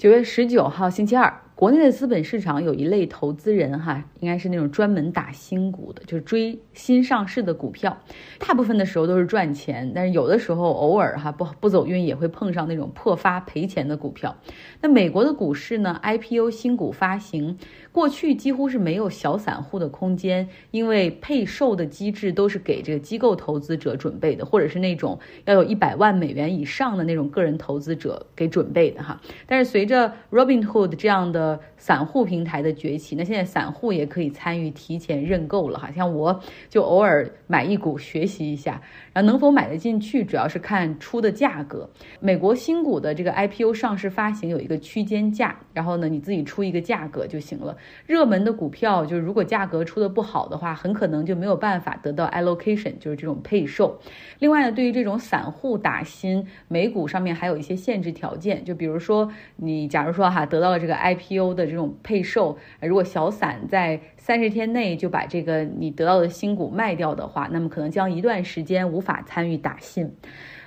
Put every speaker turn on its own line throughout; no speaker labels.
九月十九号星期二，国内的资本市场有一类投资人哈，应该是那种专门打新股的，就是追新上市的股票。大部分的时候都是赚钱，但是有的时候偶尔哈不不走运也会碰上那种破发赔钱的股票。那美国的股市呢，IPO 新股发行过去几乎是没有小散户的空间，因为配售的机制都是给这个机构投资者准备的，或者是那种要有一百万美元以上的那种个人投资者给准备的哈。但是随着 Robinhood 这样的散户平台的崛起，那现在散户也可以参与提前认购了哈。像我就偶尔买一股学习一下，然后能否买得进去，主要是看出的价格。美国新股的这个 IPO 上市发行有一个区间价，然后呢你自己出一个价格就行了。热门的股票就是如果价格出的不好的话，很可能就没有办法得到 allocation，就是这种配售。另外呢，对于这种散户打新，美股上面还有一些限制条件，就比如说你假如。说哈，得到了这个 IPO 的这种配售，如果小散在三十天内就把这个你得到的新股卖掉的话，那么可能将一段时间无法参与打新。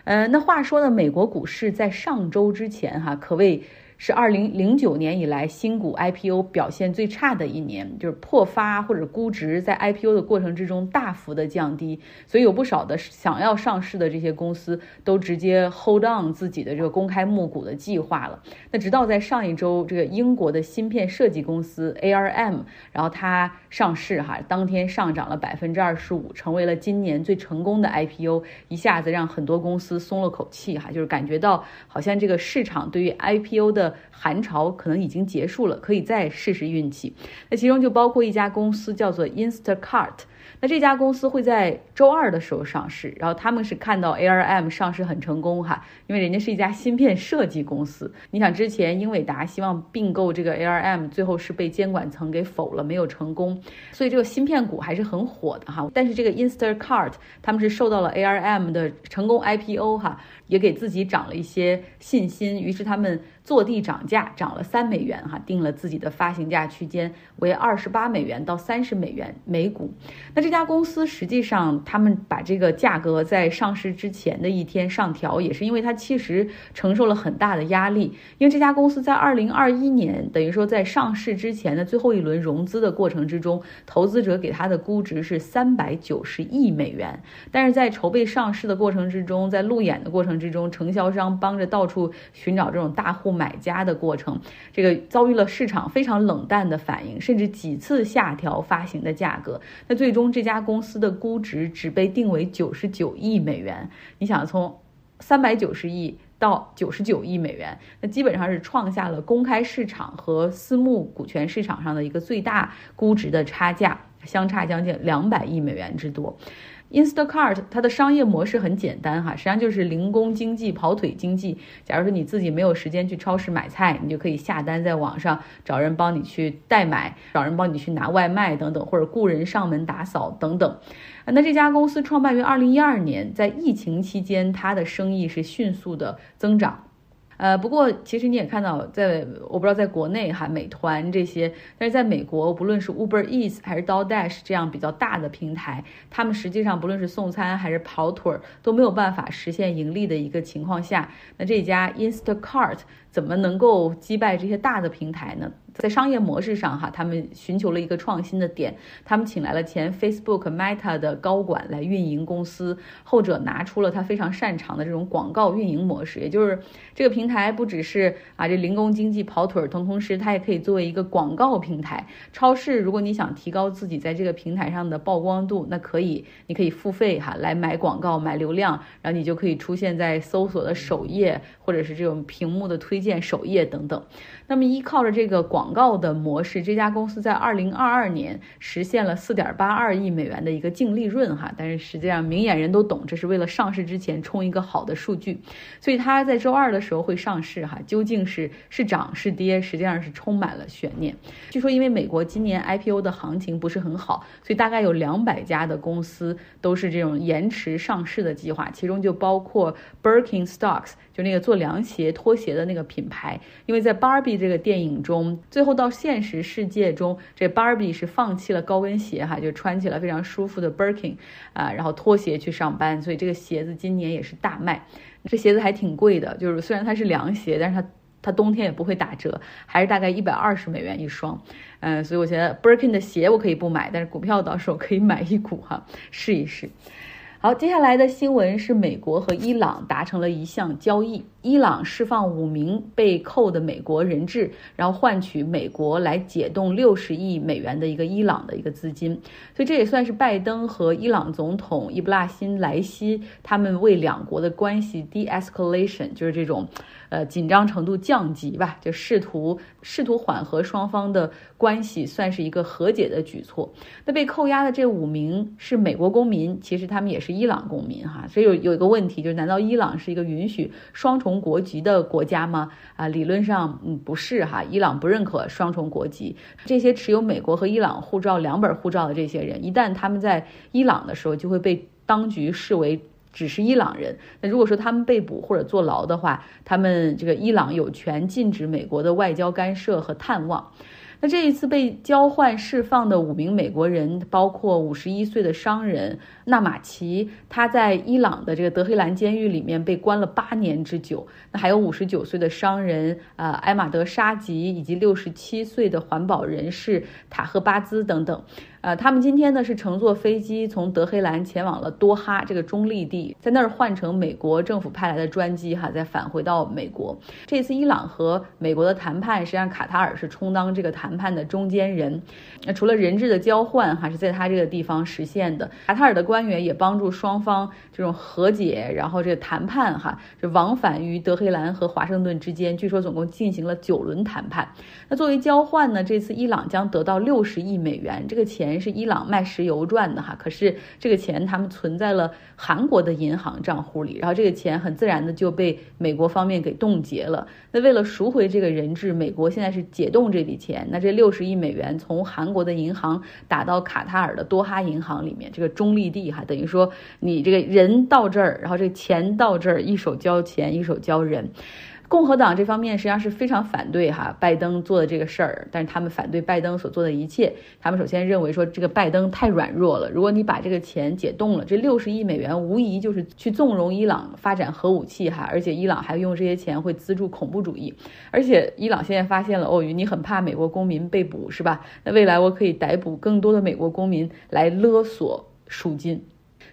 呃，那话说呢，美国股市在上周之前哈，可谓。是二零零九年以来新股 IPO 表现最差的一年，就是破发或者估值在 IPO 的过程之中大幅的降低，所以有不少的想要上市的这些公司都直接 hold on 自己的这个公开募股的计划了。那直到在上一周，这个英国的芯片设计公司 ARM，然后它上市哈，当天上涨了百分之二十五，成为了今年最成功的 IPO，一下子让很多公司松了口气哈，就是感觉到好像这个市场对于 IPO 的寒潮可能已经结束了，可以再试试运气。那其中就包括一家公司叫做 Instacart。那这家公司会在周二的时候上市，然后他们是看到 ARM 上市很成功哈，因为人家是一家芯片设计公司。你想之前英伟达希望并购这个 ARM，最后是被监管层给否了，没有成功，所以这个芯片股还是很火的哈。但是这个 Instacart 他们是受到了 ARM 的成功 IPO 哈，也给自己涨了一些信心，于是他们坐地涨价，涨了三美元哈，定了自己的发行价区间为二十八美元到三十美元每股。那这这家公司实际上，他们把这个价格在上市之前的一天上调，也是因为它其实承受了很大的压力。因为这家公司在二零二一年，等于说在上市之前的最后一轮融资的过程之中，投资者给它的估值是三百九十亿美元。但是在筹备上市的过程之中，在路演的过程之中，承销商帮着到处寻找这种大户买家的过程，这个遭遇了市场非常冷淡的反应，甚至几次下调发行的价格。那最终。这家公司的估值只被定为九十九亿美元，你想从三百九十亿到九十九亿美元，那基本上是创下了公开市场和私募股权市场上的一个最大估值的差价，相差将近两百亿美元之多。Instacart 它的商业模式很简单哈，实际上就是零工经济、跑腿经济。假如说你自己没有时间去超市买菜，你就可以下单在网上找人帮你去代买，找人帮你去拿外卖等等，或者雇人上门打扫等等。那这家公司创办于二零一二年，在疫情期间，它的生意是迅速的增长。呃，不过其实你也看到，在我不知道在国内哈，美团这些，但是在美国，不论是 Uber Eats 还是 DoorDash 这样比较大的平台，他们实际上不论是送餐还是跑腿儿都没有办法实现盈利的一个情况下，那这家 Instacart 怎么能够击败这些大的平台呢？在商业模式上，哈，他们寻求了一个创新的点，他们请来了前 Facebook Meta 的高管来运营公司，后者拿出了他非常擅长的这种广告运营模式，也就是这个平台不只是啊这零工经济跑腿儿，同同时它也可以作为一个广告平台。超市，如果你想提高自己在这个平台上的曝光度，那可以，你可以付费哈来买广告、买流量，然后你就可以出现在搜索的首页，或者是这种屏幕的推荐首页等等。那么依靠着这个广告的模式，这家公司在二零二二年实现了四点八二亿美元的一个净利润哈，但是实际上明眼人都懂，这是为了上市之前冲一个好的数据，所以它在周二的时候会上市哈，究竟是是涨是跌，实际上是充满了悬念。据说因为美国今年 IPO 的行情不是很好，所以大概有两百家的公司都是这种延迟上市的计划，其中就包括 Birkin Stocks，就那个做凉鞋拖鞋的那个品牌，因为在 Barbie 这个电影中。最后到现实世界中，这 Barbie 是放弃了高跟鞋哈，就穿起了非常舒服的 Birkin 啊，然后拖鞋去上班，所以这个鞋子今年也是大卖。这鞋子还挺贵的，就是虽然它是凉鞋，但是它它冬天也不会打折，还是大概一百二十美元一双。嗯，所以我觉得 Birkin 的鞋我可以不买，但是股票到时候可以买一股哈，试一试。好，接下来的新闻是美国和伊朗达成了一项交易，伊朗释放五名被扣的美国人质，然后换取美国来解冻六十亿美元的一个伊朗的一个资金，所以这也算是拜登和伊朗总统伊布拉辛莱西他们为两国的关系 de-escalation，就是这种。呃，紧张程度降级吧，就试图试图缓和双方的关系，算是一个和解的举措。那被扣押的这五名是美国公民，其实他们也是伊朗公民哈。所以有有一个问题，就是难道伊朗是一个允许双重国籍的国家吗？啊，理论上嗯不是哈，伊朗不认可双重国籍。这些持有美国和伊朗护照两本护照的这些人，一旦他们在伊朗的时候，就会被当局视为。只是伊朗人。那如果说他们被捕或者坐牢的话，他们这个伊朗有权禁止美国的外交干涉和探望。那这一次被交换释放的五名美国人，包括五十一岁的商人纳马奇，他在伊朗的这个德黑兰监狱里面被关了八年之久。那还有五十九岁的商人呃埃马德沙吉，以及六十七岁的环保人士塔赫巴兹等等。呃，他们今天呢是乘坐飞机从德黑兰前往了多哈这个中立地，在那儿换乘美国政府派来的专机哈，再返回到美国。这次伊朗和美国的谈判，实际上卡塔尔是充当这个谈判的中间人。那除了人质的交换哈是在他这个地方实现的，卡塔尔的官员也帮助双方这种和解，然后这个谈判哈就往返于德黑兰和华盛顿之间，据说总共进行了九轮谈判。那作为交换呢，这次伊朗将得到六十亿美元，这个钱。是伊朗卖石油赚的哈，可是这个钱他们存在了韩国的银行账户里，然后这个钱很自然的就被美国方面给冻结了。那为了赎回这个人质，美国现在是解冻这笔钱，那这六十亿美元从韩国的银行打到卡塔尔的多哈银行里面，这个中立地哈，等于说你这个人到这儿，然后这钱到这儿，一手交钱，一手交人。共和党这方面实际上是非常反对哈拜登做的这个事儿，但是他们反对拜登所做的一切。他们首先认为说这个拜登太软弱了，如果你把这个钱解冻了，这六十亿美元无疑就是去纵容伊朗发展核武器哈，而且伊朗还用这些钱会资助恐怖主义。而且伊朗现在发现了哦，你很怕美国公民被捕是吧？那未来我可以逮捕更多的美国公民来勒索赎金。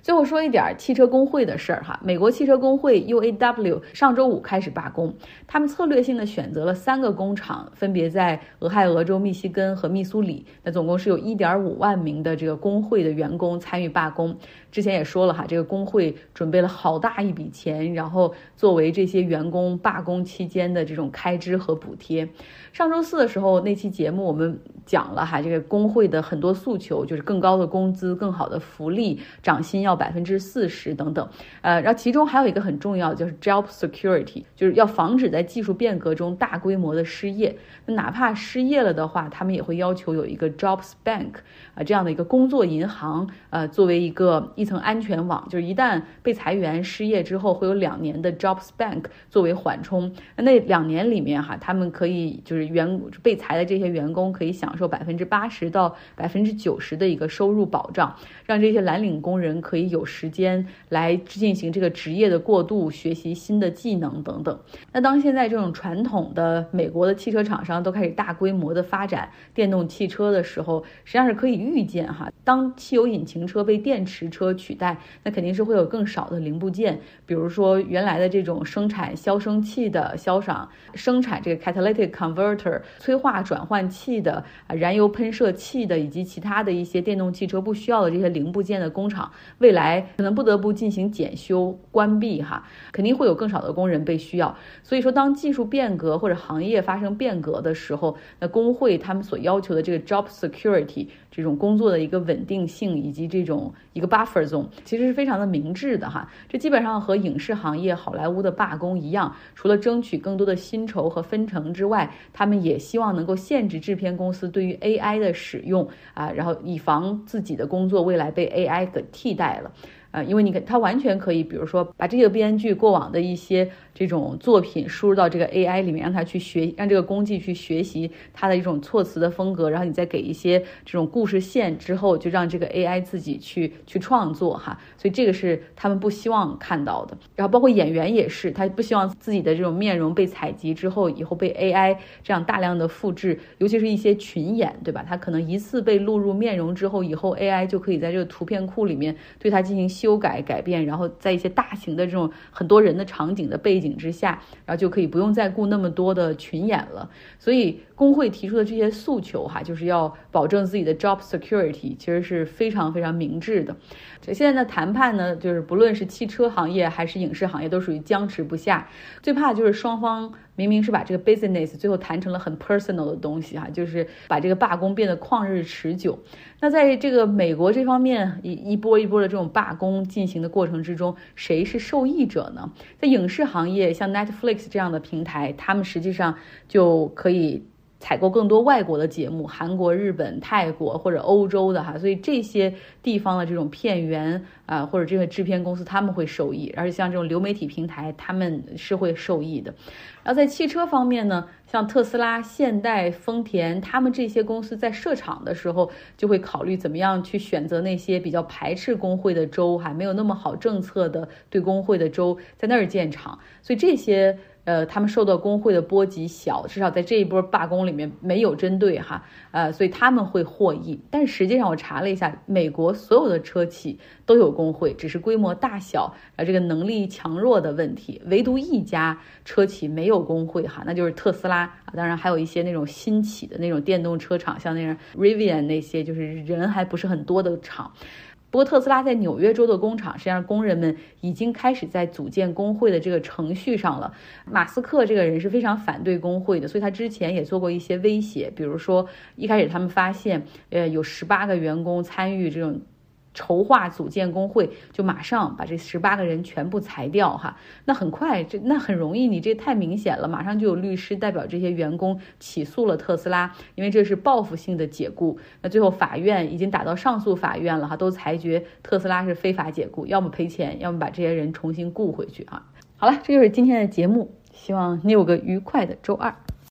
最后说一点汽车工会的事儿哈，美国汽车工会 UAW 上周五开始罢工，他们策略性的选择了三个工厂，分别在俄亥俄州、密西根和密苏里，那总共是有一点五万名的这个工会的员工参与罢工。之前也说了哈，这个工会准备了好大一笔钱，然后作为这些员工罢工期间的这种开支和补贴。上周四的时候那期节目我们讲了哈，这个工会的很多诉求就是更高的工资、更好的福利、涨薪要百分之四十等等。呃，然后其中还有一个很重要就是 job security，就是要防止在技术变革中大规模的失业。那哪怕失业了的话，他们也会要求有一个 jobs bank 啊这样的一个工作银行，呃，作为一个一层安全网，就是一旦被裁员失业之后，会有两年的 jobs bank 作为缓冲。那两年里面哈，他们可以就是员被裁的这些员工可以享受百分之八十到百分之九十的一个收入保障，让这些蓝领工人可以有时间来进行这个职业的过渡，学习新的技能等等。那当现在这种传统的美国的汽车厂商都开始大规模的发展电动汽车的时候，实际上是可以预见哈，当汽油引擎车被电池车取代，那肯定是会有更少的零部件，比如说原来的这种生产消声器的消赏，生产这个 catalytic converter 催化转换器的啊燃油喷射器的，以及其他的一些电动汽车不需要的这些零部件的工厂，未来可能不得不进行检修关闭哈，肯定会有更少的工人被需要。所以说，当技术变革或者行业发生变革的时候，那工会他们所要求的这个 job security 这种工作的一个稳定性，以及这种一个 buffer 其实是非常的明智的哈。这基本上和影视行业好莱坞的罢工一样，除了争取更多的薪酬和分成之外，他们也希望能够限制制片公司对于 AI 的使用啊，然后以防自己的工作未来被 AI 给替代了。呃，因为你可他完全可以，比如说把这个编剧过往的一些这种作品输入到这个 AI 里面，让他去学，让这个工具去学习他的一种措辞的风格，然后你再给一些这种故事线之后，就让这个 AI 自己去去创作哈。所以这个是他们不希望看到的。然后包括演员也是，他不希望自己的这种面容被采集之后，以后被 AI 这样大量的复制，尤其是一些群演，对吧？他可能一次被录入面容之后，以后 AI 就可以在这个图片库里面对他进行。修改改变，然后在一些大型的这种很多人的场景的背景之下，然后就可以不用再雇那么多的群演了。所以工会提出的这些诉求，哈，就是要保证自己的 job security，其实是非常非常明智的。这现在的谈判呢，就是不论是汽车行业还是影视行业，都属于僵持不下。最怕就是双方。明明是把这个 business 最后谈成了很 personal 的东西哈，就是把这个罢工变得旷日持久。那在这个美国这方面一一波一波的这种罢工进行的过程之中，谁是受益者呢？在影视行业，像 Netflix 这样的平台，他们实际上就可以。采购更多外国的节目，韩国、日本、泰国或者欧洲的哈，所以这些地方的这种片源啊，或者这个制片公司他们会受益，而且像这种流媒体平台他们是会受益的。然后在汽车方面呢，像特斯拉、现代、丰田，他们这些公司在设厂的时候就会考虑怎么样去选择那些比较排斥工会的州，还没有那么好政策的对工会的州，在那儿建厂，所以这些。呃，他们受到工会的波及小，至少在这一波罢工里面没有针对哈，呃，所以他们会获益。但实际上我查了一下，美国所有的车企都有工会，只是规模大小啊这个能力强弱的问题。唯独一家车企没有工会哈，那就是特斯拉啊，当然还有一些那种新起的那种电动车厂，像那种 Rivian 那些，就是人还不是很多的厂。不过，特斯拉在纽约州的工厂，实际上工人们已经开始在组建工会的这个程序上了。马斯克这个人是非常反对工会的，所以他之前也做过一些威胁，比如说一开始他们发现，呃，有十八个员工参与这种。筹划组建工会，就马上把这十八个人全部裁掉哈。那很快，这那很容易，你这太明显了，马上就有律师代表这些员工起诉了特斯拉，因为这是报复性的解雇。那最后法院已经打到上诉法院了哈，都裁决特斯拉是非法解雇，要么赔钱，要么把这些人重新雇回去啊。好了，这就是今天的节目，希望你有个愉快的周二。